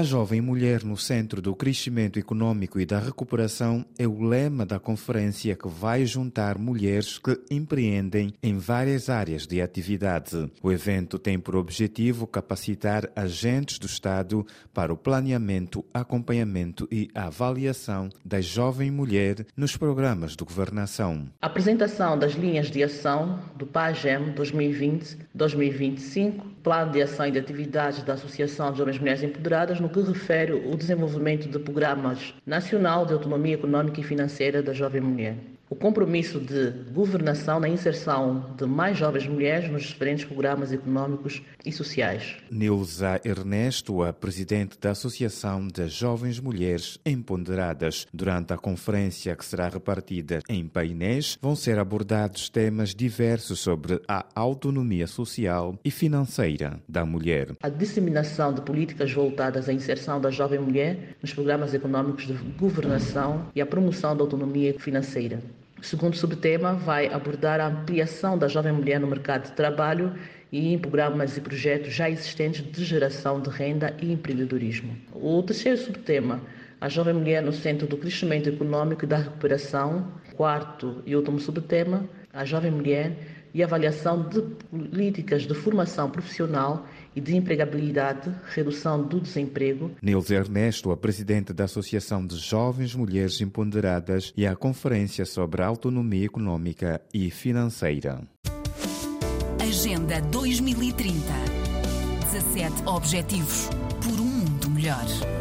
A jovem mulher no centro do crescimento econômico e da recuperação é o lema da conferência que vai juntar mulheres que empreendem em várias áreas de atividade. O evento tem por objetivo capacitar agentes do Estado para o planeamento, acompanhamento e avaliação da jovem mulher nos programas de governação. A apresentação das linhas de ação do PAGEM 2020-2025, Plano de Ação e de Atividades da Associação de Jovens Mulheres Empoderadas, no que refere o desenvolvimento de programas nacional de autonomia econômica e financeira da jovem mulher o compromisso de governação na inserção de mais jovens mulheres nos diferentes programas econômicos e sociais. Nilza Ernesto, a presidente da Associação das Jovens Mulheres Empoderadas, durante a conferência que será repartida em painéis, vão ser abordados temas diversos sobre a autonomia social e financeira da mulher. A disseminação de políticas voltadas à inserção da jovem mulher nos programas econômicos de governação e a promoção da autonomia financeira. O segundo subtema vai abordar a ampliação da jovem mulher no mercado de trabalho e em programas e projetos já existentes de geração de renda e empreendedorismo. O terceiro subtema, a jovem mulher no centro do crescimento econômico e da recuperação. Quarto e último subtema, a jovem mulher e avaliação de políticas de formação profissional e de empregabilidade, redução do desemprego. Nils Ernesto, a presidente da Associação de Jovens Mulheres Empoderadas e a conferência sobre a autonomia econômica e financeira. Agenda 2030. 17 Objetivos por um mundo melhor.